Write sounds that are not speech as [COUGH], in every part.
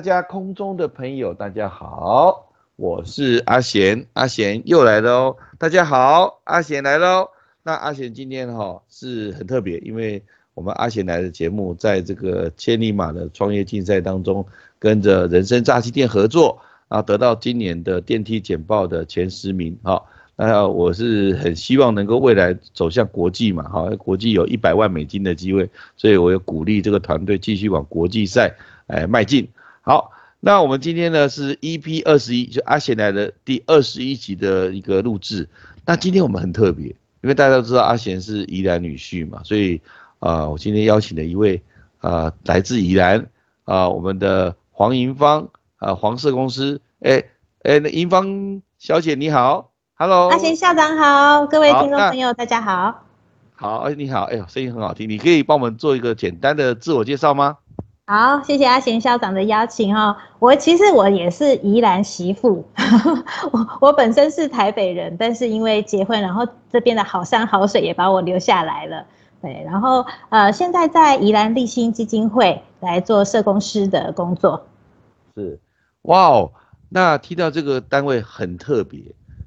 大家空中的朋友，大家好，我是阿贤，阿贤又来了哦。大家好，阿贤来喽。那阿贤今天哈是很特别，因为我们阿贤来的节目，在这个千里马的创业竞赛当中，跟着人生炸鸡店合作，然后得到今年的电梯简报的前十名哈。那我是很希望能够未来走向国际嘛哈，国际有一百万美金的机会，所以我也鼓励这个团队继续往国际赛哎迈进。好，那我们今天呢是 EP 二十一，就阿贤来的第二十一集的一个录制。那今天我们很特别，因为大家都知道阿贤是宜兰女婿嘛，所以啊，我今天邀请了一位啊来自宜兰啊我们的黄银芳啊黄色公司，哎哎，银芳小姐你好，Hello，阿贤校长好，各位听众朋友大家好。好，哎你好，哎呦声音很好听，你可以帮我们做一个简单的自我介绍吗？好，谢谢阿贤校长的邀请哈。我其实我也是宜兰媳妇，[LAUGHS] 我我本身是台北人，但是因为结婚，然后这边的好山好水也把我留下来了。对，然后呃，现在在宜兰立新基金会来做社工师的工作。是，哇哦，那提到这个单位很特别，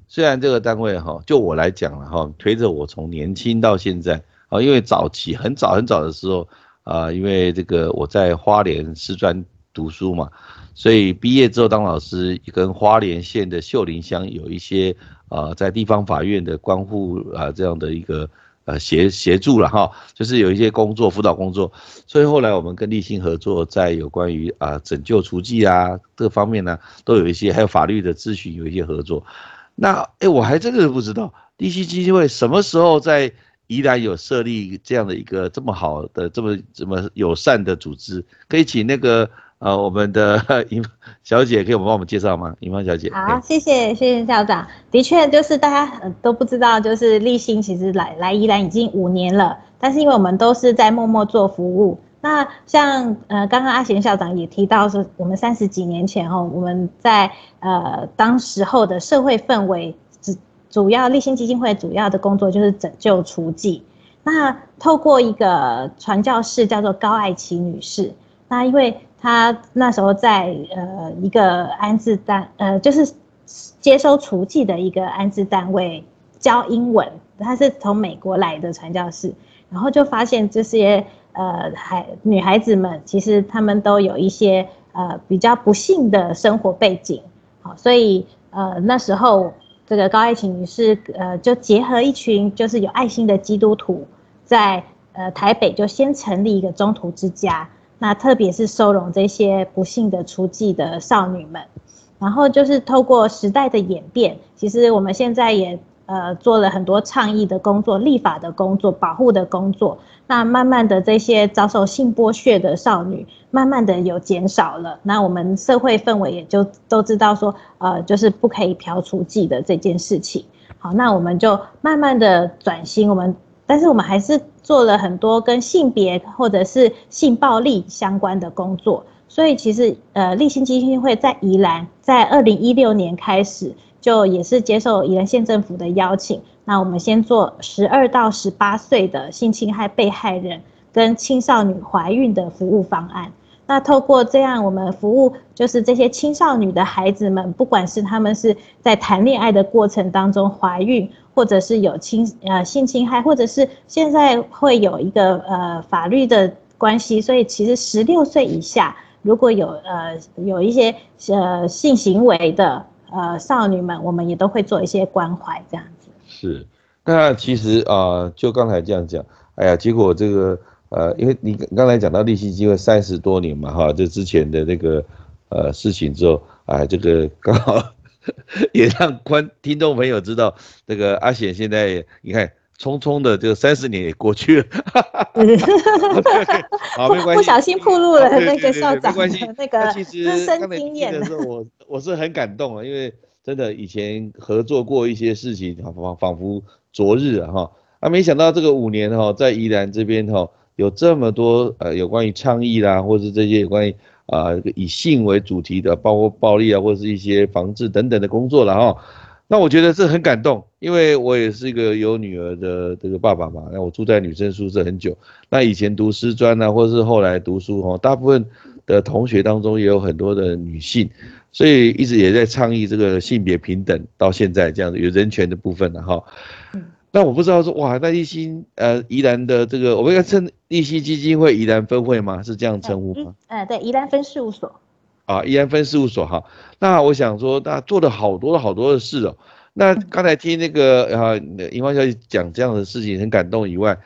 虽然这个单位哈，就我来讲了哈，推着我从年轻到现在啊，因为早期很早很早的时候。啊，因为这个我在花莲师专读书嘛，所以毕业之后当老师，跟花莲县的秀林乡有一些啊，在地方法院的关护啊这样的一个呃协协助了哈，就是有一些工作辅导工作，所以后来我们跟立信合作，在有关于啊拯救雏妓啊各方面呢，都有一些还有法律的咨询有一些合作。那哎，我还真的不知道立信基金会什么时候在。依然有设立这样的一个这么好的、这么这么友善的组织，可以请那个呃我们的尹小姐可以帮我们介绍吗？尹芳小姐。好，谢谢谢谢校长。的确，就是大家都不知道，就是立新其实来来宜兰已经五年了，但是因为我们都是在默默做服务。那像呃刚刚阿贤校长也提到说，我们三十几年前哦，我们在呃当时候的社会氛围。主要立新基金会主要的工作就是拯救雏妓。那透过一个传教士叫做高爱琪女士，那因为她那时候在呃一个安置单呃就是接收雏妓的一个安置单位教英文，她是从美国来的传教士，然后就发现这些呃孩女孩子们其实她们都有一些呃比较不幸的生活背景，好，所以呃那时候。这个高爱琴女士，呃，就结合一群就是有爱心的基督徒，在呃台北就先成立一个中途之家，那特别是收容这些不幸的出妓的少女们，然后就是透过时代的演变，其实我们现在也。呃，做了很多倡议的工作、立法的工作、保护的工作。那慢慢的，这些遭受性剥削的少女，慢慢的有减少了。那我们社会氛围也就都知道说，呃，就是不可以嫖雏妓的这件事情。好，那我们就慢慢的转型。我们，但是我们还是做了很多跟性别或者是性暴力相关的工作。所以其实，呃，立新基金会在宜兰，在二零一六年开始。就也是接受宜兰县政府的邀请，那我们先做十二到十八岁的性侵害被害人跟青少年怀孕的服务方案。那透过这样，我们服务就是这些青少年的孩子们，不管是他们是在谈恋爱的过程当中怀孕，或者是有侵呃性侵害，或者是现在会有一个呃法律的关系，所以其实十六岁以下如果有呃有一些呃性行为的。呃，少女们，我们也都会做一些关怀，这样子。是，那其实啊，就刚才这样讲，哎呀，结果这个呃，因为你刚才讲到利息机会三十多年嘛，哈，就之前的那个呃事情之后，哎，这个刚好也让观听众朋友知道，这个阿显现在你看。匆匆的这个三十年也过去了，[LAUGHS] 好，没关系，不小心暴露了那个校长的 [LAUGHS] 那个资深经验的时候，我我是很感动啊，因为真的以前合作过一些事情，仿仿佛昨日啊哈，啊没想到这个五年哈，在宜兰这边哈，有这么多呃有关于倡议啦，或是这些有关于啊以性为主题的，包括暴力啊，或是一些防治等等的工作了哈。那我觉得这很感动，因为我也是一个有女儿的这个爸爸嘛。那我住在女生宿舍很久，那以前读师专啊，或是后来读书哈，大部分的同学当中也有很多的女性，所以一直也在倡议这个性别平等，到现在这样子有人权的部分了哈。那我不知道说哇，那立新呃宜兰的这个我们应该称立新基金会宜兰分会吗？是这样称呼吗？呃，对，宜兰分事务所。啊，宜兰分事务所哈。那我想说，那做了好多好多的事哦。那刚才听那个啊银花小姐讲这样的事情很感动以外，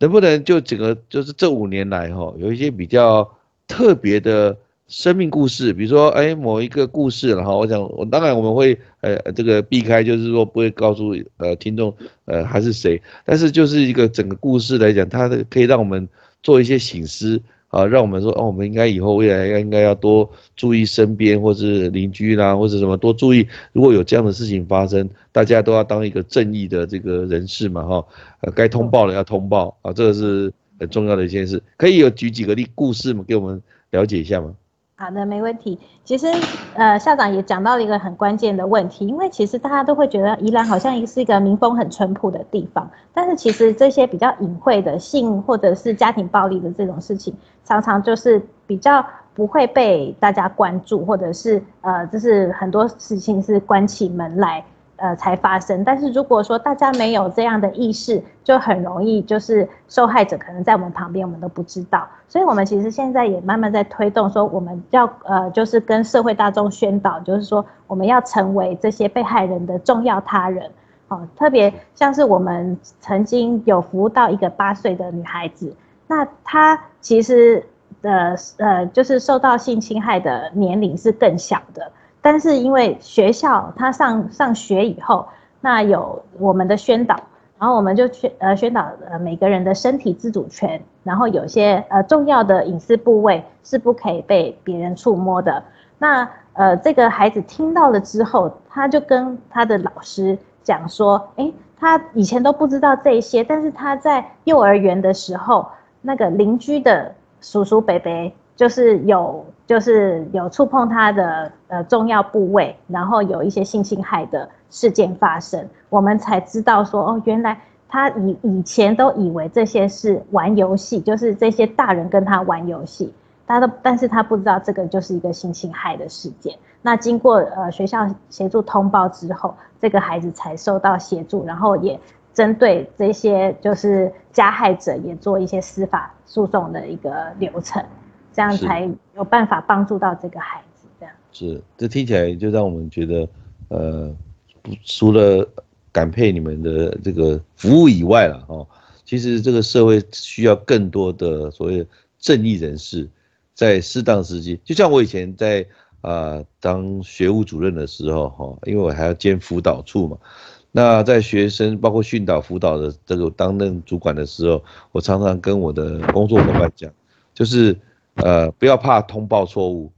能不能就整个就是这五年来哈，有一些比较特别的。生命故事，比如说，哎，某一个故事，然后我想，我当然我们会，呃，这个避开，就是说不会告诉呃听众，呃，还是谁，但是就是一个整个故事来讲，它可以让我们做一些醒思啊，让我们说，哦，我们应该以后未来要应该要多注意身边或是邻居啦，或者什么多注意，如果有这样的事情发生，大家都要当一个正义的这个人士嘛，哈，呃，该通报的要通报啊，这个是很重要的一件事，可以有举几个例故事嘛，给我们了解一下吗？好的，没问题。其实，呃，校长也讲到了一个很关键的问题，因为其实大家都会觉得宜兰好像是一个民风很淳朴的地方，但是其实这些比较隐晦的性或者是家庭暴力的这种事情，常常就是比较不会被大家关注，或者是呃，就是很多事情是关起门来。呃，才发生。但是如果说大家没有这样的意识，就很容易就是受害者可能在我们旁边，我们都不知道。所以，我们其实现在也慢慢在推动，说我们要呃，就是跟社会大众宣导，就是说我们要成为这些被害人的重要他人。哦，特别像是我们曾经有服务到一个八岁的女孩子，那她其实的呃，就是受到性侵害的年龄是更小的。但是因为学校他上上学以后，那有我们的宣导，然后我们就宣呃宣导呃每个人的身体自主权，然后有些呃重要的隐私部位是不可以被别人触摸的。那呃这个孩子听到了之后，他就跟他的老师讲说，哎，他以前都不知道这些，但是他在幼儿园的时候，那个邻居的叔叔伯伯。就是有，就是有触碰他的呃重要部位，然后有一些性侵害的事件发生，我们才知道说哦，原来他以以前都以为这些是玩游戏，就是这些大人跟他玩游戏，他都，但是他不知道这个就是一个性侵害的事件。那经过呃学校协助通报之后，这个孩子才受到协助，然后也针对这些就是加害者也做一些司法诉讼的一个流程。这样才有办法帮助到这个孩子。这样是，这听起来就让我们觉得，呃，除了感佩你们的这个服务以外了，哦，其实这个社会需要更多的所谓正义人士，在适当时机，就像我以前在啊当学务主任的时候，哈，因为我还要兼辅导处嘛，那在学生包括训导辅导的这个担任主管的时候，我常常跟我的工作伙伴讲，就是。呃，不要怕通报错误，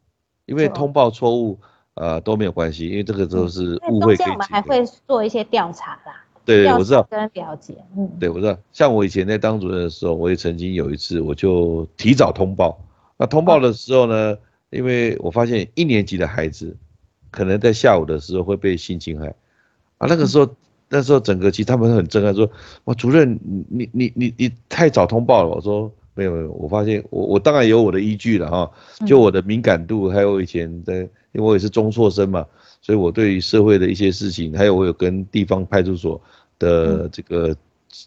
因为通报错误，呃都没有关系，因为这个都是误会。我们还会做一些调查啦。对，我知道。跟了解，嗯。对，我知道。像我以前在当主任的时候，我也曾经有一次，我就提早通报。那通报的时候呢，因为我发现一年级的孩子，可能在下午的时候会被性侵害，啊，那个时候，那时候整个其实他们很震撼，说，哇，主任，你你你你太早通报了。我说。没有没有，我发现我我当然有我的依据了哈，就我的敏感度，还有以前的，因为我也是中辍生嘛，所以我对于社会的一些事情，还有我有跟地方派出所的这个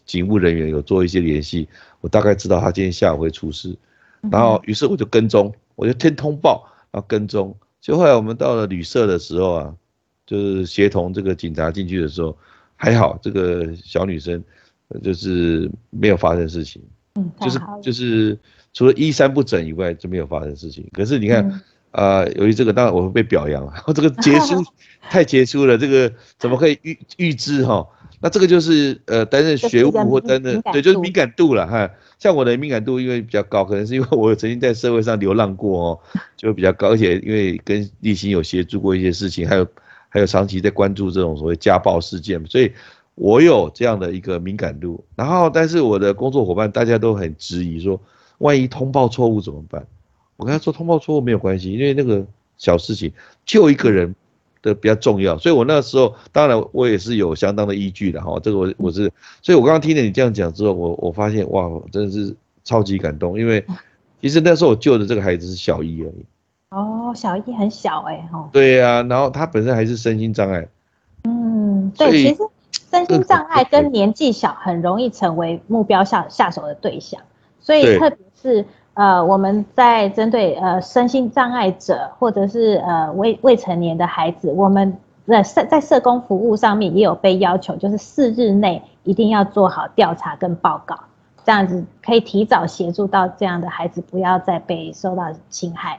警务人员有做一些联系，我大概知道他今天下午会出事，然后于是我就跟踪，我就听通报，然后跟踪，就后来我们到了旅社的时候啊，就是协同这个警察进去的时候，还好这个小女生就是没有发生事情。嗯，就是就是除了衣衫不整以外就没有发生事情。可是你看，啊，由于这个，当然我会被表扬了。[LAUGHS] 这个杰出 [LAUGHS] 太杰出了，这个怎么可以预预知哈？那这个就是呃，担任学务或担任对，就是敏感度了哈。像我的敏感度因为比较高，可能是因为我曾经在社会上流浪过哦，[LAUGHS] 就比较高，而且因为跟立新有协助过一些事情，还有还有长期在关注这种所谓家暴事件，所以。我有这样的一个敏感度，然后但是我的工作伙伴大家都很质疑说，万一通报错误怎么办？我跟他说通报错误没有关系，因为那个小事情救一个人的比较重要，所以我那时候当然我也是有相当的依据的哈，这个我我是，所以我刚刚听了你这样讲之后，我我发现哇，真的是超级感动，因为 [LAUGHS] 其实那时候我救的这个孩子是小一而已。哦，小一很小哎，哈。对呀，然后他本身还是身心障碍。嗯，对，其实身心障碍跟年纪小很容易成为目标下下手的对象，所以特别是呃我们在针对呃身心障碍者或者是呃未未成年的孩子，我们在社在社工服务上面也有被要求，就是四日内一定要做好调查跟报告，这样子可以提早协助到这样的孩子不要再被受到侵害。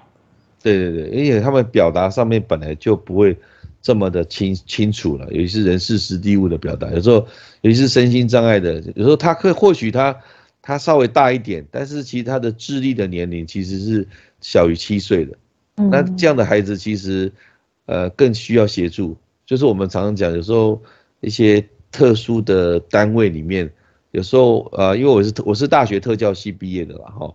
对对对，而且他们表达上面本来就不会这么的清清楚了，尤其是人事实地物的表达，有时候尤其是身心障碍的，有时候他可或许他他稍微大一点，但是其实他的智力的年龄其实是小于七岁的，那这样的孩子其实呃更需要协助，就是我们常常讲，有时候一些特殊的单位里面，有时候呃因为我是我是大学特教系毕业的啦，哈。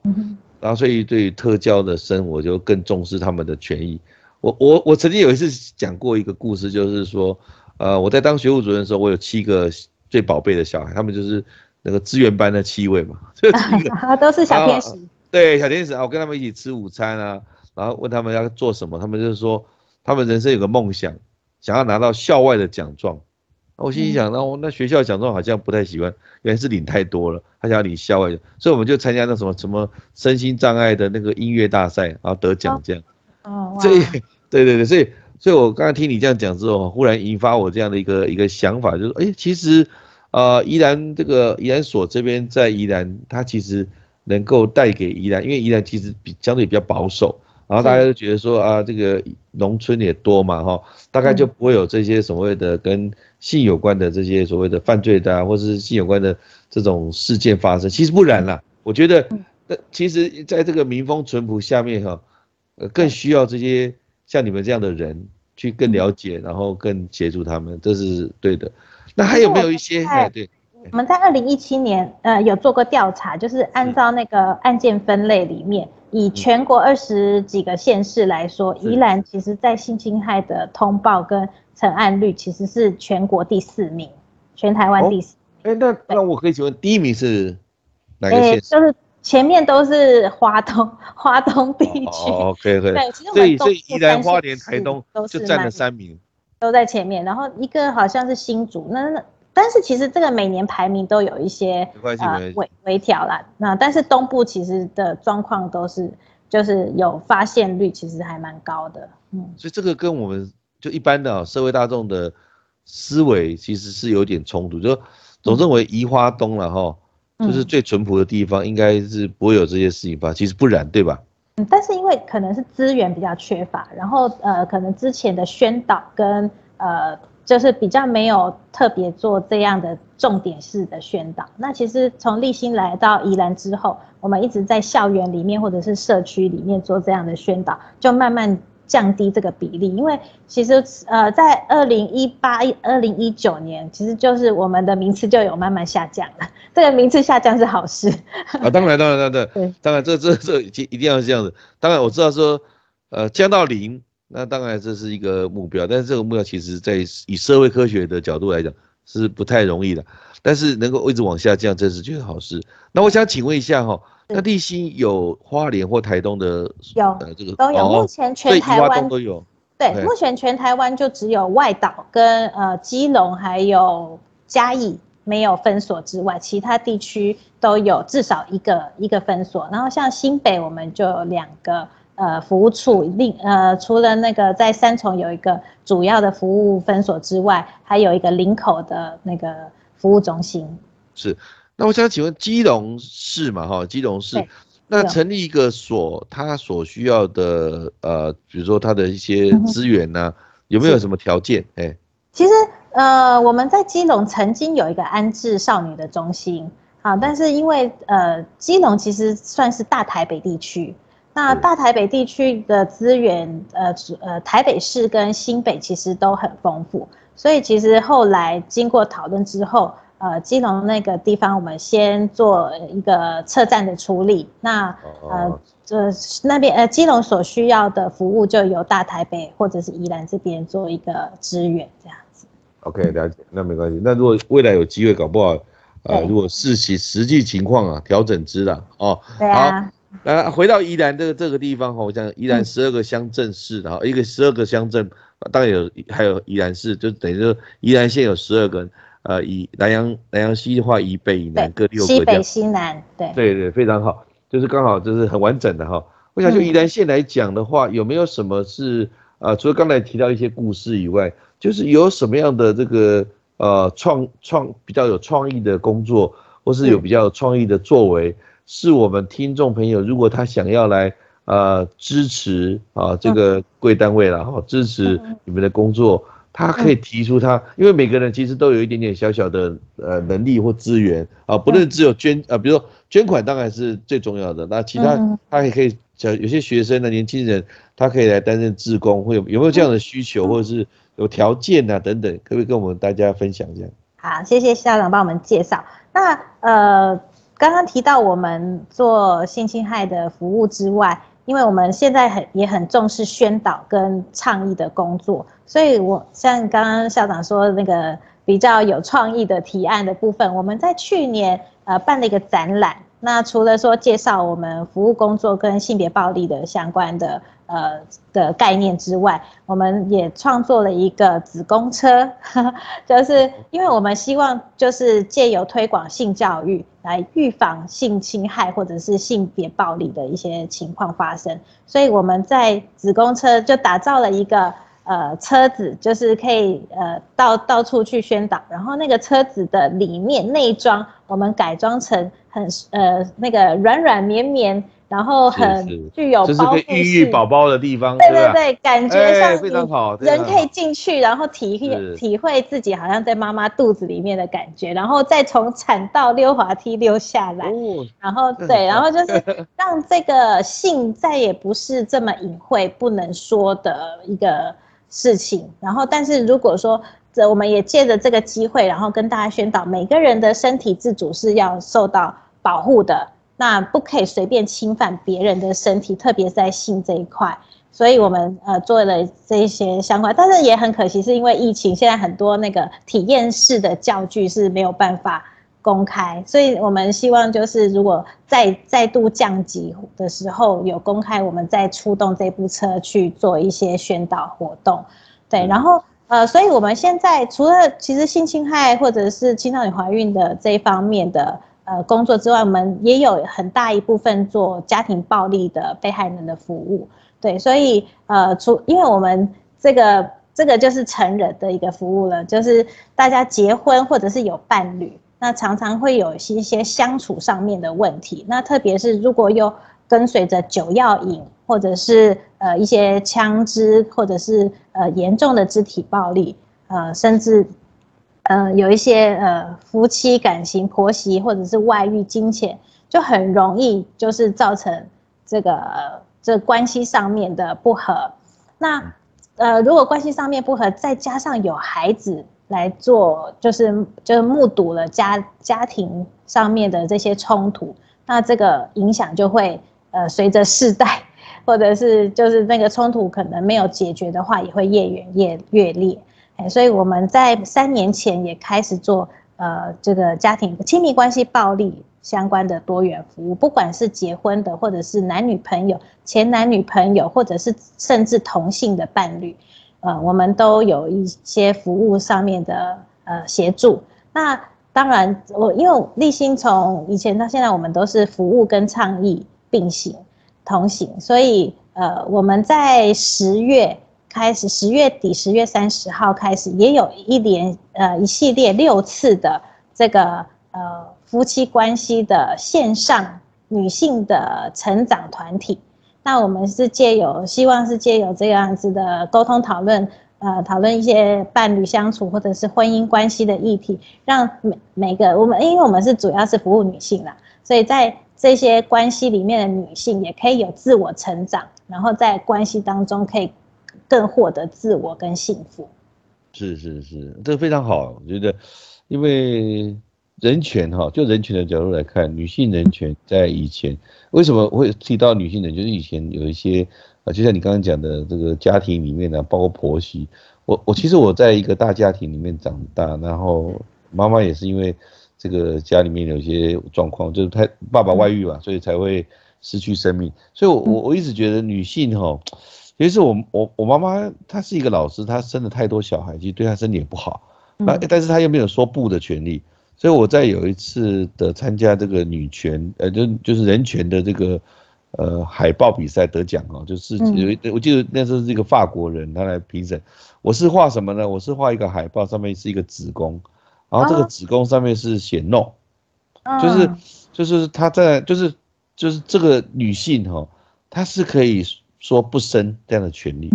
然后，所以对于特教的生，我就更重视他们的权益。我我我曾经有一次讲过一个故事，就是说，呃，我在当学务主任的时候，我有七个最宝贝的小孩，他们就是那个资源班的七位嘛，[LAUGHS] 这七个 [LAUGHS] 都是小天使。对，小天使啊，我跟他们一起吃午餐啊，然后问他们要做什么，他们就是说，他们人生有个梦想，想要拿到校外的奖状。我心里想，那我那学校奖状好像不太喜欢，原来是领太多了，他想要领校外的，所以我们就参加那什么什么身心障碍的那个音乐大赛，然后得奖这样。哦，所以对对对，所以所以我刚才听你这样讲之后，忽然引发我这样的一个一个想法，就是哎，其实呃，宜兰这个宜兰所这边在宜兰，它其实能够带给宜兰，因为宜兰其实比相对比较保守。然后大家都觉得说啊，这个农村也多嘛，哈，大概就不会有这些所谓的跟性有关的这些所谓的犯罪的，或者是性有关的这种事件发生。其实不然啦，我觉得，那其实在这个民风淳朴下面，哈，呃，更需要这些像你们这样的人去更了解，然后更协助他们，这是对的。那还有没有一些？哎，对，我们在二零一七年，呃，有做过调查，就是按照那个案件分类里面。以全国二十几个县市来说，宜兰其实在性侵害的通报跟成案率其实是全国第四名，全台湾第四。哎，那那我可以请问，第一名是哪个县？就是前面都是华东，[LAUGHS] 华东地区。OK OK。对，所以所以宜兰、花莲、台东都是占了三名，都在前面。然后一个好像是新竹，那那。但是其实这个每年排名都有一些呃微微调啦，那但是东部其实的状况都是就是有发现率其实还蛮高的，嗯，所以这个跟我们就一般的社会大众的思维其实是有点冲突，就总认为宜花东了哈，就是最淳朴的地方，应该是不会有这些事情吧？其实不然，对吧？嗯，但是因为可能是资源比较缺乏，然后呃可能之前的宣导跟呃。就是比较没有特别做这样的重点式的宣导。那其实从立新来到宜兰之后，我们一直在校园里面或者是社区里面做这样的宣导，就慢慢降低这个比例。因为其实呃，在二零一八、二零一九年，其实就是我们的名次就有慢慢下降了。[LAUGHS] 这个名次下降是好事啊，当然，当然，当然，对，当然，这这这一一定要是这样子。当然我知道说，呃，降到零。那当然这是一个目标，但是这个目标其实在以社会科学的角度来讲是不太容易的。但是能够一直往下降，这是就是好事。那我想请问一下哈，那立新有花莲或台东的有呃这个都有，目前全台湾都有。对，目前全台湾就只有外岛跟呃基隆还有嘉义没有分所之外，其他地区都有至少一个一个分所。然后像新北我们就有两个。呃，服务处另呃，除了那个在三重有一个主要的服务分所之外，还有一个林口的那个服务中心。是，那我想请问基隆市嘛，哈，基隆市，那成立一个所，它所需要的呃，比如说它的一些资源呢，有没有什么条件？哎，其实呃，我们在基隆曾经有一个安置少女的中心，啊，但是因为呃，基隆其实算是大台北地区。那大台北地区的资源，呃，呃，台北市跟新北其实都很丰富，所以其实后来经过讨论之后，呃，基隆那个地方我们先做一个车站的处理，那呃，这那边呃，基隆所需要的服务就由大台北或者是宜兰这边做一个支援，这样子。OK，了解，那没关系。那如果未来有机会，搞不好，呃，如果视其实际情况啊，调整之了哦。对啊。那回到宜兰这个这个地方哈，我想宜兰十二个乡镇市然后，一个十二个乡镇，当然有还有宜兰市，就等于说宜兰县有十二个，呃，以南洋南洋西的话，以北以南各六个，西北西南，对对对，非常好，就是刚好就是很完整的哈。我想就宜兰县来讲的话，有没有什么是呃，除了刚才提到一些故事以外，就是有什么样的这个呃创创比较有创意的工作，或是有比较有创意的作为？是我们听众朋友，如果他想要来呃支持啊这个贵单位了哈，支持你们的工作，他可以提出他，因为每个人其实都有一点点小小的呃能力或资源啊，不论只有捐啊，比如说捐款当然是最重要的，那其他他也可以，像有些学生的年轻人，他可以来担任志工，会有有没有这样的需求，或者是有条件啊等等，可不可以跟我们大家分享一下？好，谢谢校长帮我们介绍。那呃。刚刚提到我们做性侵害的服务之外，因为我们现在很也很重视宣导跟倡议的工作，所以我像刚刚校长说那个比较有创意的提案的部分，我们在去年呃办了一个展览。那除了说介绍我们服务工作跟性别暴力的相关的呃的概念之外，我们也创作了一个子宫车，[LAUGHS] 就是因为我们希望就是借由推广性教育来预防性侵害或者是性别暴力的一些情况发生，所以我们在子宫车就打造了一个。呃，车子就是可以呃到到处去宣导，然后那个车子的里面内装，我们改装成很呃那个软软绵绵，然后很具有包覆孕育宝宝的地方，对对对，感觉像非常好，人可以进去，然后体体会自己好像在妈妈肚子里面的感觉，然后再从产道溜滑梯溜下来，然后对，然后就是 [LAUGHS] 让这个性再也不是这么隐晦不能说的一个。事情，然后，但是如果说这我们也借着这个机会，然后跟大家宣导，每个人的身体自主是要受到保护的，那不可以随便侵犯别人的身体，特别在性这一块，所以我们呃做了这一些相关，但是也很可惜，是因为疫情，现在很多那个体验式的教具是没有办法。公开，所以我们希望就是如果再再度降级的时候有公开，我们再出动这部车去做一些宣导活动。对，然后呃，所以我们现在除了其实性侵害或者是青少年怀孕的这一方面的呃工作之外，我们也有很大一部分做家庭暴力的被害人的服务。对，所以呃，除因为我们这个这个就是成人的一个服务了，就是大家结婚或者是有伴侣。那常常会有一些相处上面的问题，那特别是如果又跟随着酒药瘾，或者是呃一些枪支，或者是呃严重的肢体暴力，呃甚至呃有一些呃夫妻感情婆媳或者是外遇金钱，就很容易就是造成这个这关系上面的不和。那呃如果关系上面不和，再加上有孩子。来做就是就是目睹了家家庭上面的这些冲突，那这个影响就会呃随着世代，或者是就是那个冲突可能没有解决的话，也会越演越越烈。哎，所以我们在三年前也开始做呃这个家庭亲密关系暴力相关的多元服务，不管是结婚的，或者是男女朋友、前男女朋友，或者是甚至同性的伴侣。呃，我们都有一些服务上面的呃协助。那当然，我因为立新从以前到现在，我们都是服务跟倡议并行同行，所以呃，我们在十月开始，十月底十月三十号开始，也有一连呃一系列六次的这个呃夫妻关系的线上女性的成长团体。那我们是借有，希望是借有这样子的沟通讨论，呃，讨论一些伴侣相处或者是婚姻关系的议题，让每每个我们，因为我们是主要是服务女性啦，所以在这些关系里面的女性也可以有自我成长，然后在关系当中可以更获得自我跟幸福。是是是，这个非常好，我觉得，因为。人权哈，就人权的角度来看，女性人权在以前为什么会提到女性人？就是以前有一些啊，就像你刚刚讲的这个家庭里面呢，包括婆媳，我我其实我在一个大家庭里面长大，然后妈妈也是因为这个家里面有些状况，就是太爸爸外遇嘛，所以才会失去生命。所以，我我我一直觉得女性哈，其实我我我妈妈她是一个老师，她生了太多小孩，其实对她身体也不好。那但是她又没有说不的权利。所以我在有一次的参加这个女权，呃，就就是人权的这个呃海报比赛得奖哦，就是有一我记得那时候是一个法国人他来评审，我是画什么呢？我是画一个海报，上面是一个子宫，然后这个子宫上面是写 no，就是就是她在就是就是这个女性哈，她是可以说不生这样的权利，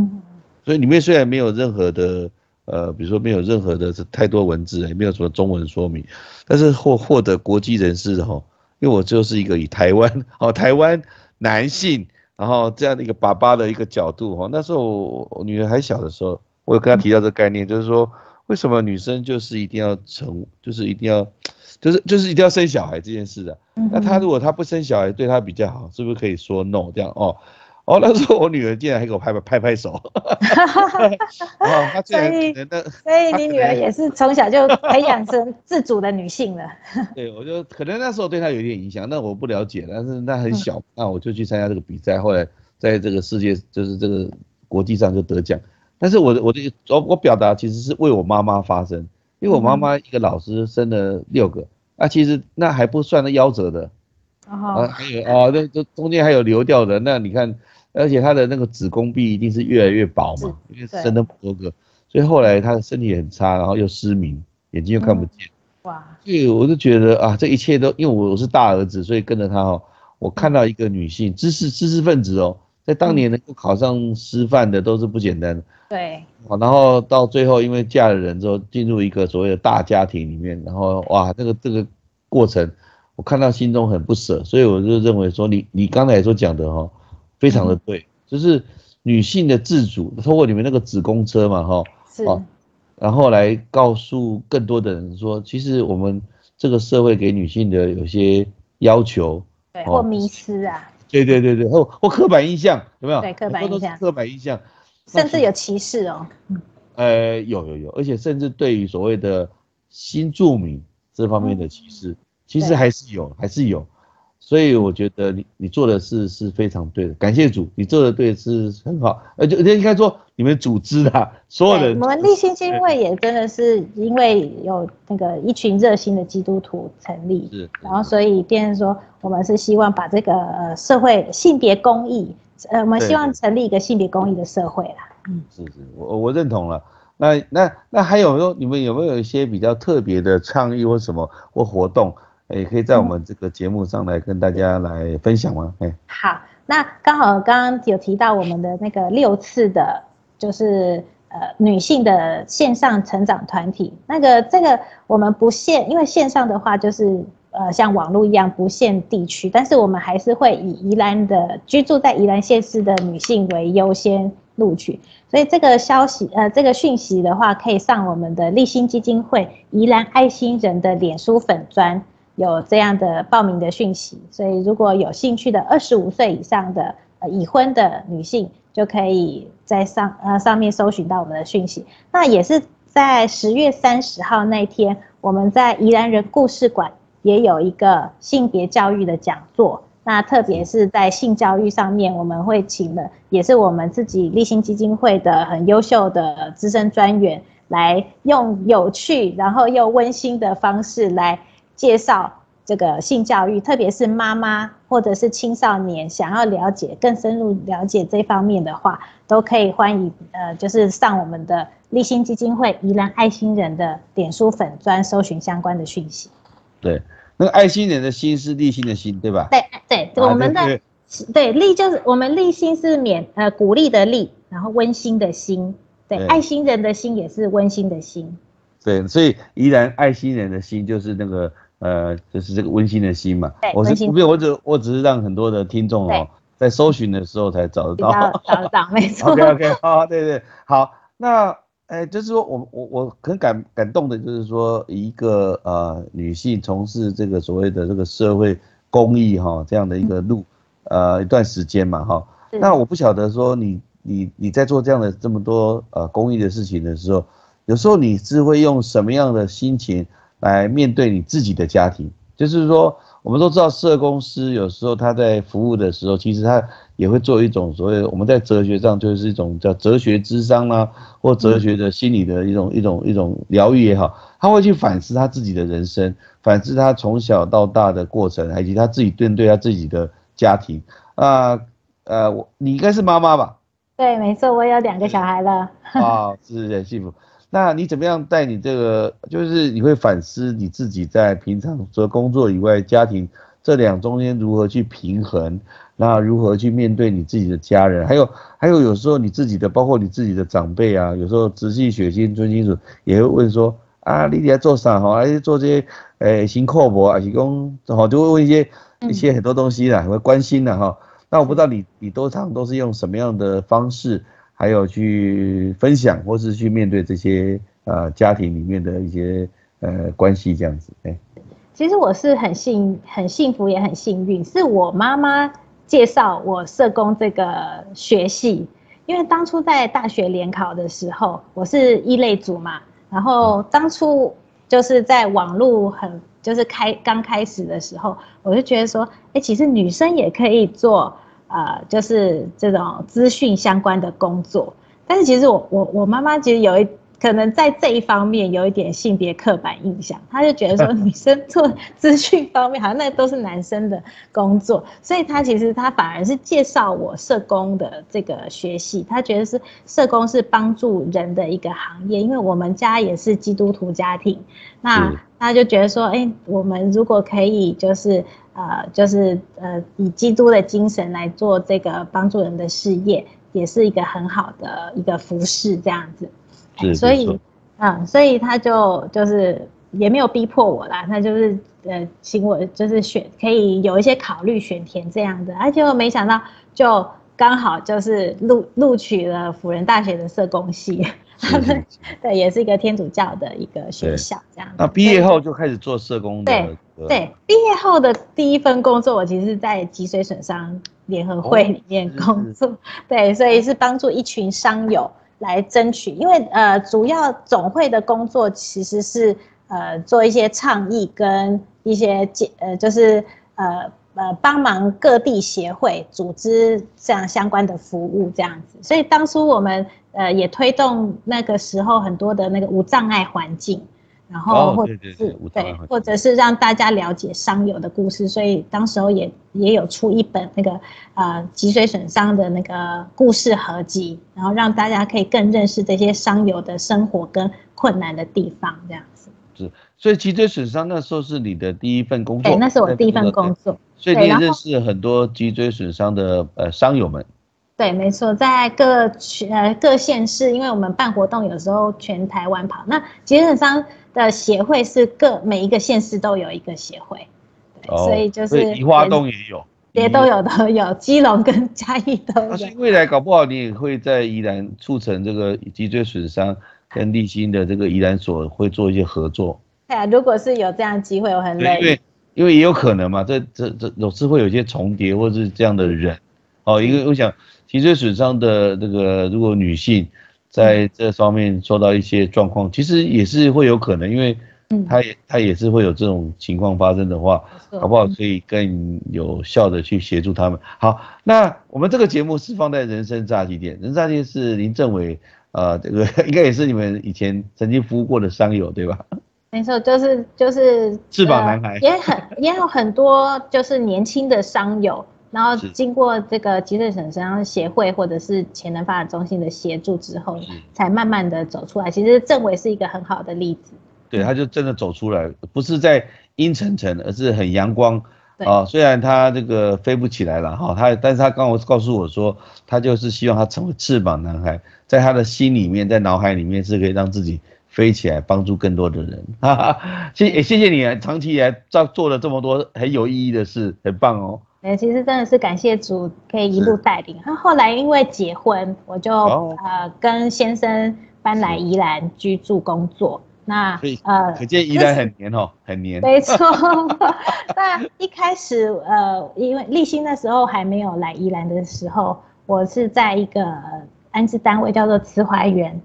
所以里面虽然没有任何的。呃，比如说没有任何的太多文字，也没有什么中文说明，但是获获得国际人士哈，因为我就是一个以台湾 [LAUGHS] 哦台湾男性，然后这样的一个爸爸的一个角度哈，那时候我女儿还小的时候，我有跟她提到这个概念，就是说为什么女生就是一定要成，就是一定要，就是就是一定要生小孩这件事的，那她如果她不生小孩对她比较好，是不是可以说 no 这样哦？哦，那时候我女儿竟然还给我拍拍拍拍手，[LAUGHS] 哦，所以所以你女儿也是从小就培养成自主的女性了。[LAUGHS] 对，我就可能那时候对她有一点影响，那我不了解，但是那很小，那我就去参加这个比赛，后来在这个世界就是这个国际上就得奖。但是我的我的我我表达其实是为我妈妈发声，因为我妈妈一个老师生了六个，那其实那还不算那夭折的，啊还有啊那这中间还有流掉的，那你看。而且他的那个子宫壁一定是越来越薄嘛，因为生了多个，所以后来他的身体很差，然后又失明，眼睛又看不见。哇！所以我就觉得啊，这一切都因为我我是大儿子，所以跟着他哦，我看到一个女性知识知识分子哦，在当年能够考上师范的都是不简单的。对。然后到最后因为嫁了人之后，进入一个所谓的大家庭里面，然后哇，这个这个过程，我看到心中很不舍，所以我就认为说，你你刚才所讲的哈。非常的对，就是女性的自主，通过你们那个子宫车嘛，哈，是，然后来告诉更多的人说，其实我们这个社会给女性的有些要求，对，或迷失啊，对对对对，或或刻板印象有没有？对，刻板印象，刻板印象，甚至有歧视哦，呃，有有有，而且甚至对于所谓的新住民这方面的歧视，其实还是有，还是有。所以我觉得你你做的事是非常对的，感谢主，你做的对是很好，而且应该说你们组织的所有人，我们立新基金会也真的是因为有那个一群热心的基督徒成立，是，然后所以变成说我们是希望把这个呃社会性别公益，呃，我们希望成立一个性别公益的社会啦，嗯，是是，我我认同了，那那那还有说你们有没有一些比较特别的倡议或什么或活动？也可以在我们这个节目上来跟大家来分享吗？哎，好，那刚好刚刚有提到我们的那个六次的，就是呃女性的线上成长团体，那个这个我们不限，因为线上的话就是呃像网络一样不限地区，但是我们还是会以宜兰的居住在宜兰县市的女性为优先录取，所以这个消息呃这个讯息的话，可以上我们的立新基金会宜兰爱心人的脸书粉专。有这样的报名的讯息，所以如果有兴趣的二十五岁以上的呃已婚的女性，就可以在上呃上面搜寻到我们的讯息。那也是在十月三十号那天，我们在宜兰人故事馆也有一个性别教育的讲座。那特别是在性教育上面，我们会请了也是我们自己立新基金会的很优秀的资深专员，来用有趣然后又温馨的方式来。介绍这个性教育，特别是妈妈或者是青少年想要了解更深入了解这方面的话，都可以欢迎呃，就是上我们的立新基金会宜兰爱心人的点书粉专搜寻相关的讯息。对，那个爱心人的心是立心的心，对吧？对对，我们的对立就是我们立心是勉呃鼓励的励，然后温馨的心，对，爱心人的心也是温馨的心。对，所以依然爱心人的心就是那个。呃，就是这个温馨的心嘛，我是不，我只我只是让很多的听众哦，在搜寻的时候才找得到，找得到，没 [LAUGHS] 错。OK OK，好，对对，好，那，哎，就是说我我我很感感动的，就是说一个呃女性从事这个所谓的这个社会公益哈这样的一个路，呃一段时间嘛哈，那我不晓得说你你你在做这样的这么多呃公益的事情的时候，有时候你是会用什么样的心情？来面对你自己的家庭，就是说，我们都知道社公司有时候他在服务的时候，其实他也会做一种所谓我们在哲学上就是一种叫哲学智商啦，或哲学的心理的一种一种一种疗愈也好，他会去反思他自己的人生，反思他从小到大的过程，以及他自己面对他自己的家庭啊呃，我你应该是妈妈吧？对，没错，我有两个小孩了。啊，是很幸福。那你怎么样带你这个？就是你会反思你自己在平常除了工作以外，家庭这两中间如何去平衡？那如何去面对你自己的家人？还有还有，有时候你自己的，包括你自己的长辈啊，有时候直系血亲、尊亲属也会问说啊，你在做啥？哈，还是做这些诶辛苦不？还是讲好就会问一些一些很多东西啦，会关心的哈。那我不知道你你多常都是用什么样的方式？还有去分享，或是去面对这些呃家庭里面的一些呃关系这样子，哎，其实我是很幸很幸福也很幸运，是我妈妈介绍我社工这个学系，因为当初在大学联考的时候，我是一类组嘛，然后当初就是在网络很就是开刚开始的时候，我就觉得说，哎，其实女生也可以做。呃，就是这种资讯相关的工作，但是其实我我我妈妈其实有一可能在这一方面有一点性别刻板印象，她就觉得说女生做 [LAUGHS] 资讯方面好像那都是男生的工作，所以她其实她反而是介绍我社工的这个学习，她觉得是社工是帮助人的一个行业，因为我们家也是基督徒家庭，那她就觉得说，哎，我们如果可以就是。呃，就是呃，以基督的精神来做这个帮助人的事业，也是一个很好的一个服饰这样子。所以，嗯，所以他就就是也没有逼迫我啦，他就是呃，请我就是选可以有一些考虑选填这样的，而且我没想到就刚好就是录录取了辅仁大学的社工系。他们 [LAUGHS] 对，也是一个天主教的一个学校，这样。那毕业后就开始做社工的。对对，毕业后的第一份工作，我其实是在脊髓损伤联合会里面工作。[LAUGHS] 对，所以是帮助一群商友来争取，因为呃，主要总会的工作其实是呃做一些倡议跟一些呃就是呃。呃，帮忙各地协会组织这样相关的服务，这样子。所以当初我们呃也推动那个时候很多的那个无障碍环境，然后或者是对，或者是让大家了解伤友的故事。所以当时候也也有出一本那个呃脊髓损伤的那个故事合集，然后让大家可以更认识这些伤友的生活跟困难的地方，这样子。是，所以脊椎损伤那时候是你的第一份工作，对，那是我第一份工作。所以你也认识很多脊椎损伤的呃伤友们，对，没错，在各呃各县市，因为我们办活动有时候全台湾跑，那脊椎损伤的协会是各每一个县市都有一个协会，对，所以就是宜花东也有，也都有都有，基隆跟嘉义都有。未来搞不好你也会在宜兰促成这个脊椎损伤跟立新的这个宜兰所会做一些合作。对啊，如果是有这样机会，我很乐意。因为也有可能嘛，这这这总是会有一些重叠或者是这样的人，哦，因为我想脊椎损伤的这个如果女性在这方面受到一些状况，其实也是会有可能，因为她也她也是会有这种情况发生的话，好不好？可以更有效的去协助他们。好，那我们这个节目是放在人生炸鸡店，人炸鸡是林政伟，呃，这个应该也是你们以前曾经服务过的商友，对吧？[LAUGHS] 没错，就是就是翅膀男孩，也很也有很多就是年轻的商友，然后经过这个脊髓损伤协会或者是潜能发展中心的协助之后，才慢慢的走出来。其实政委是一个很好的例子，对，他就真的走出来，不是在阴沉沉，而是很阳光啊。虽然他这个飞不起来了哈，他但是他刚刚告诉我说，他就是希望他成为翅膀男孩，在他的心里面，在脑海里面是可以让自己。飞起来，帮助更多的人，哈哈，谢也谢谢你啊，长期以来做做了这么多很有意义的事，很棒哦。哎，其实真的是感谢主，可以一路带领。那后来因为结婚，我就呃跟先生搬来宜兰居住工作。那呃，可见宜兰很黏哦，很黏。[LAUGHS] 没错。[LAUGHS] 那一开始呃，因为立新那时候还没有来宜兰的时候，我是在一个安置单位叫做慈怀园。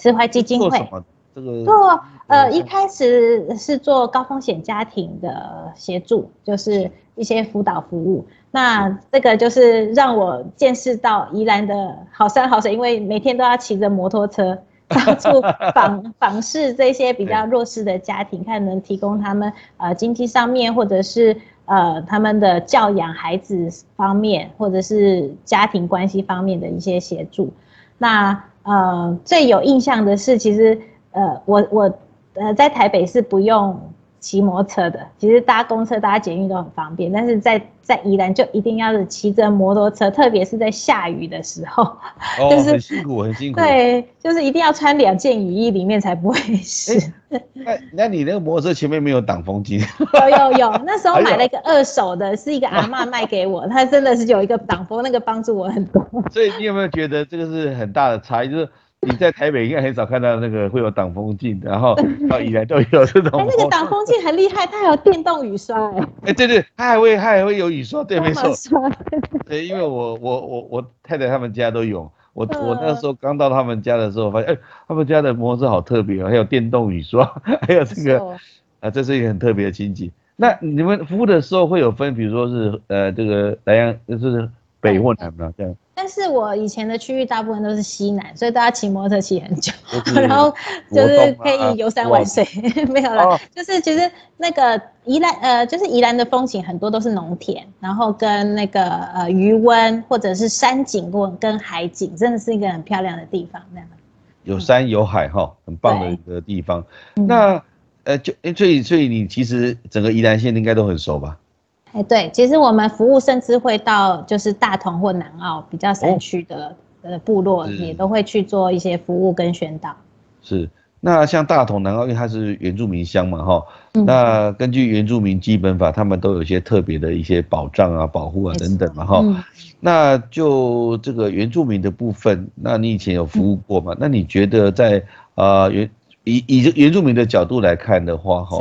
慈怀基金会，这个做呃一开始是做高风险家庭的协助，就是一些辅导服务。那这个就是让我见识到宜兰的好山好水，因为每天都要骑着摩托车到处访 [LAUGHS] 访视这些比较弱势的家庭，看能提供他们呃经济上面或者是呃他们的教养孩子方面，或者是家庭关系方面的一些协助。那呃最有印象的是，其实呃我我呃在台北是不用。骑摩托车的，其实搭公车、搭捷运都很方便，但是在在宜兰就一定要是骑着摩托车，特别是在下雨的时候，哦，[LAUGHS] 很辛苦，很辛苦。对，就是一定要穿两件雨衣，里面才不会湿。那那你那个摩托车前面没有挡风镜？有有有，那时候买了一个二手的，是一个阿妈卖给我，他真的是有一个挡风，那个帮助我很多。[LAUGHS] 所以你有没有觉得这个是很大的差异？就是。你在台北应该很少看到那个会有挡风镜，然后 [LAUGHS] 到以来都有这种。哎，那个挡风镜很厉害，它有电动雨刷。哎，对对，它还会它还会有雨刷，对，[LAUGHS] 没错。[LAUGHS] 对，因为我我我我太太他们家都有，我我那时候刚到他们家的时候，发现哎，他们家的摩托车好特别哦，还有电动雨刷，还有这个啊，这是一个很特别的亲戚。那你们服务的时候会有分，比如说是呃这个南洋就是北或南嘛这样。但是我以前的区域大部分都是西南，所以大家骑摩托车骑很久，[LAUGHS] 然后就是可以游山玩水，[LAUGHS] 没有了。就是其实那个宜兰，呃，就是宜兰的风景很多都是农田，然后跟那个呃余温或者是山景或跟海景，真的是一个很漂亮的地方。那样有山有海哈，很棒的一个地方。那呃，就所以所以你其实整个宜兰县应该都很熟吧？哎，对，其实我们服务甚至会到就是大同或南澳比较山区的呃部落，也都会去做一些服务跟宣导。是，那像大同、南澳，因为它是原住民乡嘛，哈，那根据原住民基本法，他们都有一些特别的一些保障啊、保护啊等等嘛，哈。那就这个原住民的部分，那你以前有服务过吗？那你觉得在啊原以以原住民的角度来看的话，哈？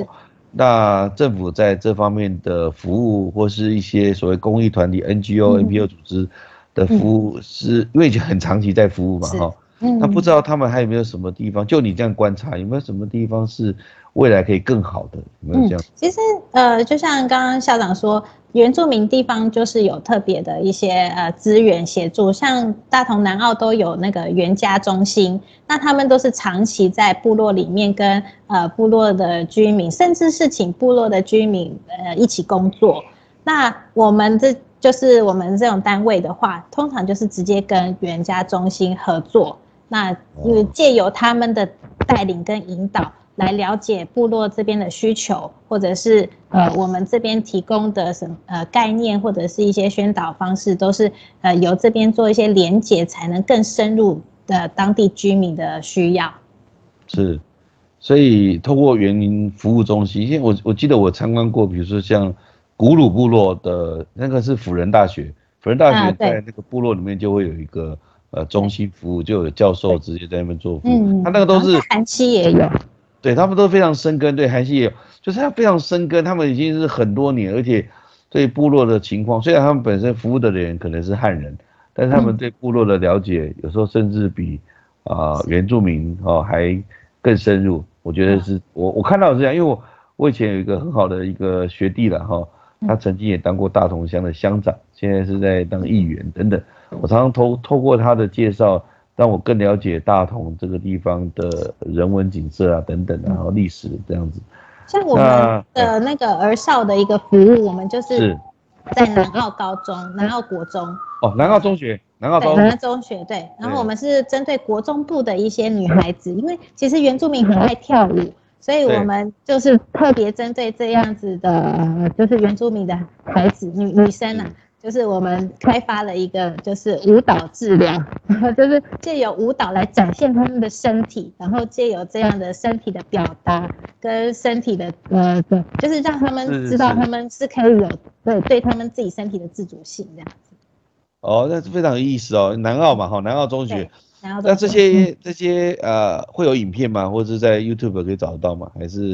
那政府在这方面的服务，或是一些所谓公益团体、NGO、NPO 组织的服务，是因为已经很长期在服务嘛，哈。那不知道他们还有没有什么地方？就你这样观察，有没有什么地方是未来可以更好的？有没有这样？其实，呃，就像刚刚校长说，原住民地方就是有特别的一些呃资源协助，像大同、南澳都有那个原家中心，那他们都是长期在部落里面跟呃部落的居民，甚至是请部落的居民呃一起工作。那我们这就是我们这种单位的话，通常就是直接跟原家中心合作。那因为借由他们的带领跟引导，来了解部落这边的需求，或者是呃我们这边提供的什呃概念，或者是一些宣导方式，都是呃由这边做一些连结，才能更深入的当地居民的需要。是，所以透过园林服务中心，因为我我记得我参观过，比如说像古鲁部落的那个是辅仁大学，辅仁大学在那个部落里面就会有一个。呃，中心服务就有教授直接在那边做服务，他那个都是韩期也有，对他们都非常深根，对韩系也有，就是他非常深根，他们已经是很多年，而且对部落的情况，虽然他们本身服务的人可能是汉人，但是他们对部落的了解，有时候甚至比啊原住民哦还更深入。我觉得是我我看到是这样，因为我我以前有一个很好的一个学弟了哈，他曾经也当过大同乡的乡长，现在是在当议员等等。我常常透透过他的介绍，让我更了解大同这个地方的人文景色啊，等等，然后历史这样子。像我们的那个儿少的一个服务，我们就是在南澳高中、南澳国中。哦，南澳中学，南澳高南澳中学对。然后我们是针对国中部的一些女孩子，因为其实原住民很爱跳舞，所以我们就是特别针对这样子的，就是原住民的孩子女女生啊。就是我们开发了一个，就是舞蹈治疗，然 [LAUGHS] 后就是借由舞蹈来展现他们的身体，然后借由这样的身体的表达跟身体的呃对，就是让他们知道他们是可以有对对他们自己身体的自主性这样子。哦，那是非常有意思哦，南澳嘛哈，南澳中学，那这些这些呃会有影片吗？或者是在 YouTube 可以找得到吗？还是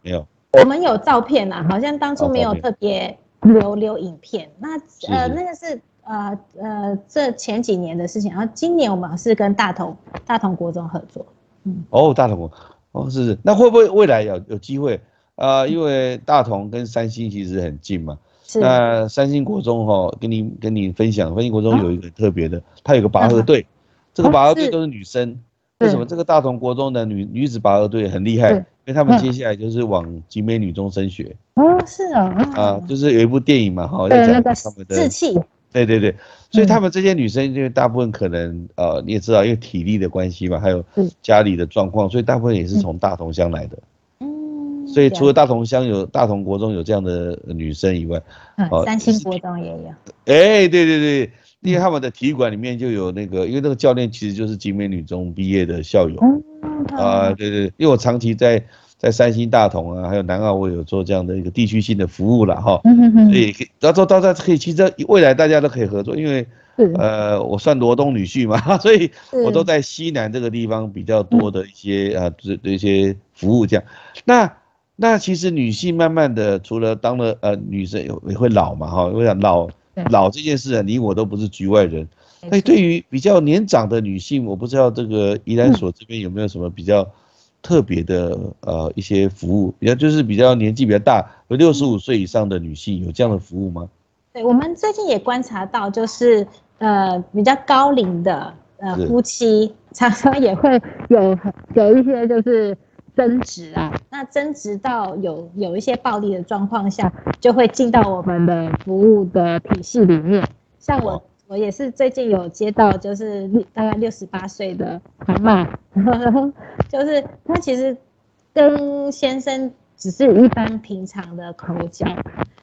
没有？我们有照片呐，好像当初没有特别。留留影片，那呃那个是呃呃这前几年的事情，然后今年我们是跟大同大同国中合作，嗯哦大同国，哦，是是，那会不会未来有有机会？啊，因为大同跟三星其实很近嘛。是。那三星国中哈，跟你跟你分享，三星国中有一个特别的，它有个拔河队，这个拔河队都是女生。为什么？这个大同国中的女女子拔河队很厉害，因为他们接下来就是往集美女中升学。哦，是啊。啊，就是有一部电影嘛，哈，要讲他们的志气。对对对，所以他们这些女生，因为大部分可能呃你也知道，因为体力的关系嘛，还有家里的状况，所以大部分也是从大同乡来的。嗯，所以除了大同乡有大同国中有这样的女生以外，哦，三星国中也有。哎，对对对，因为他们的体育馆里面就有那个，因为那个教练其实就是集美女中毕业的校友。啊，对对，因为我长期在。在三星、大同啊，还有南澳，我有做这样的一个地区性的服务了哈，所以到时候大家可以，其实未来大家都可以合作，因为呃，我算罗东女婿嘛，[LAUGHS] 所以我都在西南这个地方比较多的一些啊，这的一些服务这样。那那其实女性慢慢的，除了当了呃女生也会老嘛哈，我想老老这件事啊，你我都不是局外人。那对于比较年长的女性，我不知道这个宜兰所这边有没有什么比较。特别的呃一些服务，比较就是比较年纪比较大，有六十五岁以上的女性有这样的服务吗？对，我们最近也观察到，就是呃比较高龄的呃夫妻，常常也会有有一些就是争执啊，那争执到有有一些暴力的状况下，就会进到我们的服务的体系里面，像我。我也是最近有接到，就是大概六十八岁的阿妈，[LAUGHS] 就是她其实跟先生只是一般平常的口角，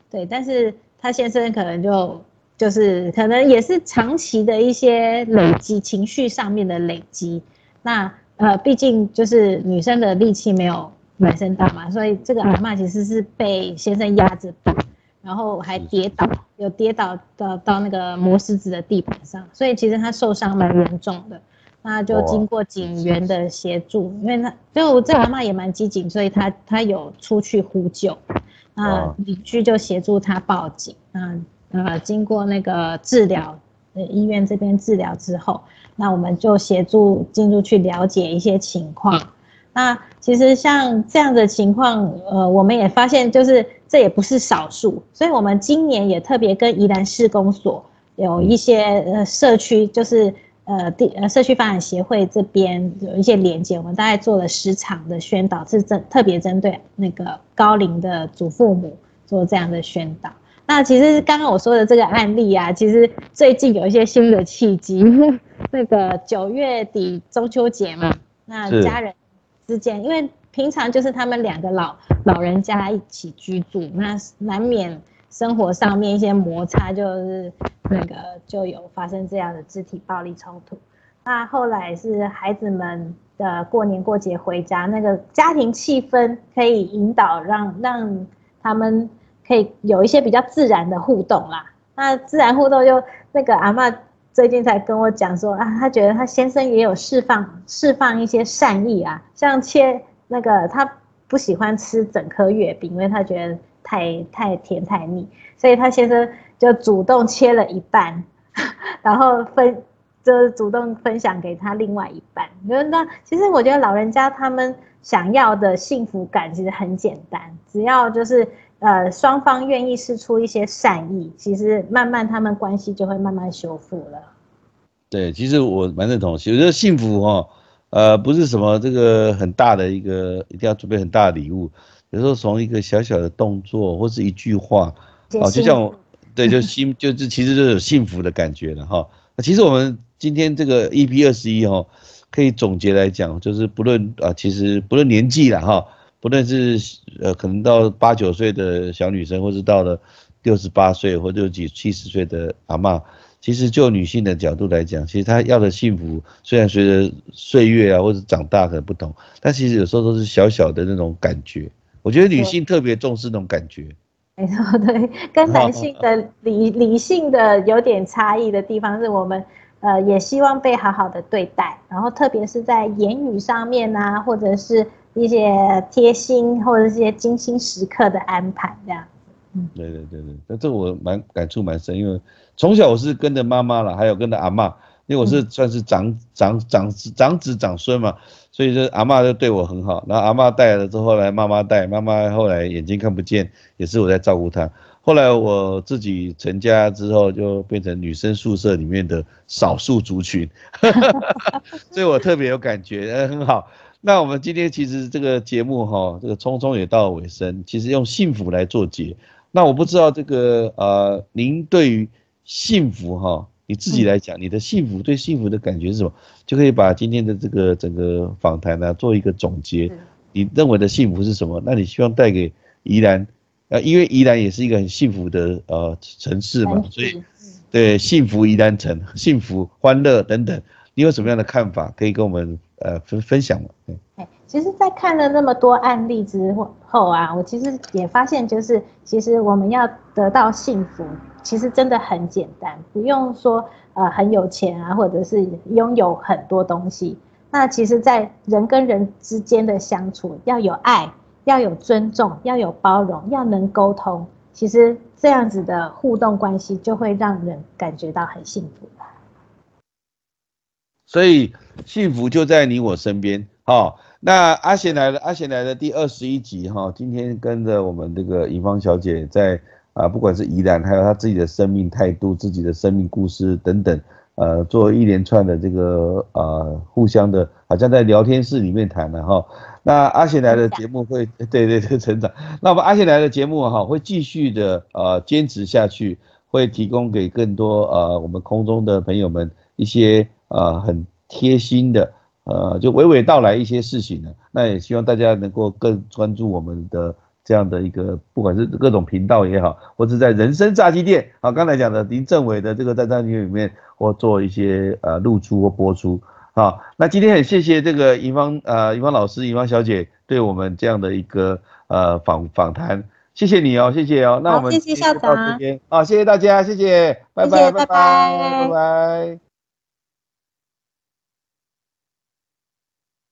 对，但是她先生可能就就是可能也是长期的一些累积情绪上面的累积，那呃毕竟就是女生的力气没有男生大嘛，所以这个阿妈其实是被先生压着打。然后还跌倒，有跌倒到到那个磨石子的地板上，所以其实他受伤蛮严重的。那就经过警员的协助，因为他就这阿妈也蛮机警，所以他他有出去呼救。那邻居就协助他报警。那呃经过那个治疗，呃医院这边治疗之后，那我们就协助进入去了解一些情况。那其实像这样的情况，呃我们也发现就是。这也不是少数，所以我们今年也特别跟宜兰市公所有一些呃社区，就是呃地呃社区发展协会这边有一些连接，我们大概做了十场的宣导，是针特别针对那个高龄的祖父母做这样的宣导。那其实刚刚我说的这个案例啊，其实最近有一些新的契机，[LAUGHS] 那个九月底中秋节嘛，那家人之间因为。平常就是他们两个老老人家一起居住，那难免生活上面一些摩擦，就是那个就有发生这样的肢体暴力冲突。那后来是孩子们的过年过节回家，那个家庭气氛可以引导让让他们可以有一些比较自然的互动啦。那自然互动就那个阿妈最近才跟我讲说啊，她觉得她先生也有释放释放一些善意啊，像切。那个她不喜欢吃整颗月饼，因为她觉得太太甜太腻，所以她先生就主动切了一半，[LAUGHS] 然后分就是主动分享给她另外一半。那其实我觉得老人家他们想要的幸福感其实很简单，只要就是呃双方愿意施出一些善意，其实慢慢他们关系就会慢慢修复了。对，其实我蛮认同，其实幸福哦。呃，不是什么这个很大的一个，一定要准备很大的礼物。有时候从一个小小的动作或是一句话，哦，就像我，对，就心，就是其实就有幸福的感觉了哈。那其实我们今天这个 EP 二十一哈，可以总结来讲，就是不论啊，其实不论年纪了哈，不论是呃可能到八九岁的小女生，或是到了六十八岁或六几七十岁的阿妈。其实就女性的角度来讲，其实她要的幸福，虽然随着岁月啊或者长大可能不同，但其实有时候都是小小的那种感觉。我觉得女性特别重视那种感觉。没错，[LAUGHS] 对，跟男性的理理性的有点差异的地方是我们，呃，也希望被好好的对待，然后特别是在言语上面啊，或者是一些贴心或者一些精心时刻的安排这样。嗯，对对对对，那这我蛮感触蛮深，因为。从小我是跟着妈妈了，还有跟着阿妈，因为我是算是长长长子长子长孙嘛，所以就阿嬷就对我很好。然后阿嬷带了之后来妈妈带，妈妈后来眼睛看不见，也是我在照顾她。后来我自己成家之后，就变成女生宿舍里面的少数族群，[LAUGHS] 所以我特别有感觉，呃，很好。那我们今天其实这个节目哈，这个匆匆也到尾声，其实用幸福来做结。那我不知道这个呃，您对于幸福哈，你自己来讲，你的幸福对幸福的感觉是什么？就可以把今天的这个整个访谈呢做一个总结。你认为的幸福是什么？那你希望带给宜兰？呃，因为宜兰也是一个很幸福的呃城市嘛，所以对幸福宜兰城、幸福欢乐等等，你有什么样的看法可以跟我们呃分分享吗？哎，其实，在看了那么多案例之后啊，我其实也发现，就是其实我们要得到幸福，其实真的很简单，不用说呃很有钱啊，或者是拥有很多东西。那其实，在人跟人之间的相处，要有爱。要有尊重，要有包容，要能沟通，其实这样子的互动关系就会让人感觉到很幸福。所以幸福就在你我身边。好，那阿贤来了，阿贤来了第二十一集哈，今天跟着我们这个尹芳小姐在啊，不管是怡然，还有她自己的生命态度、自己的生命故事等等，呃，做一连串的这个呃互相的，好像在聊天室里面谈的哈。那阿贤来的节目会，[LAUGHS] 对对对，成长。那我们阿贤来的节目哈，会继续的呃坚持下去，会提供给更多呃我们空中的朋友们一些呃很贴心的呃就娓娓道来一些事情呢。那也希望大家能够更关注我们的这样的一个，不管是各种频道也好，或者在人生炸鸡店啊，刚才讲的林政委的这个在炸鸡店里面或做一些呃露出或播出。好，那今天很谢谢这个尹芳呃尹芳老师尹芳小姐对我们这样的一个呃访访谈，谢谢你哦，谢谢哦，那我们谢谢校长，好，谢谢大家，谢谢，拜拜拜拜拜拜。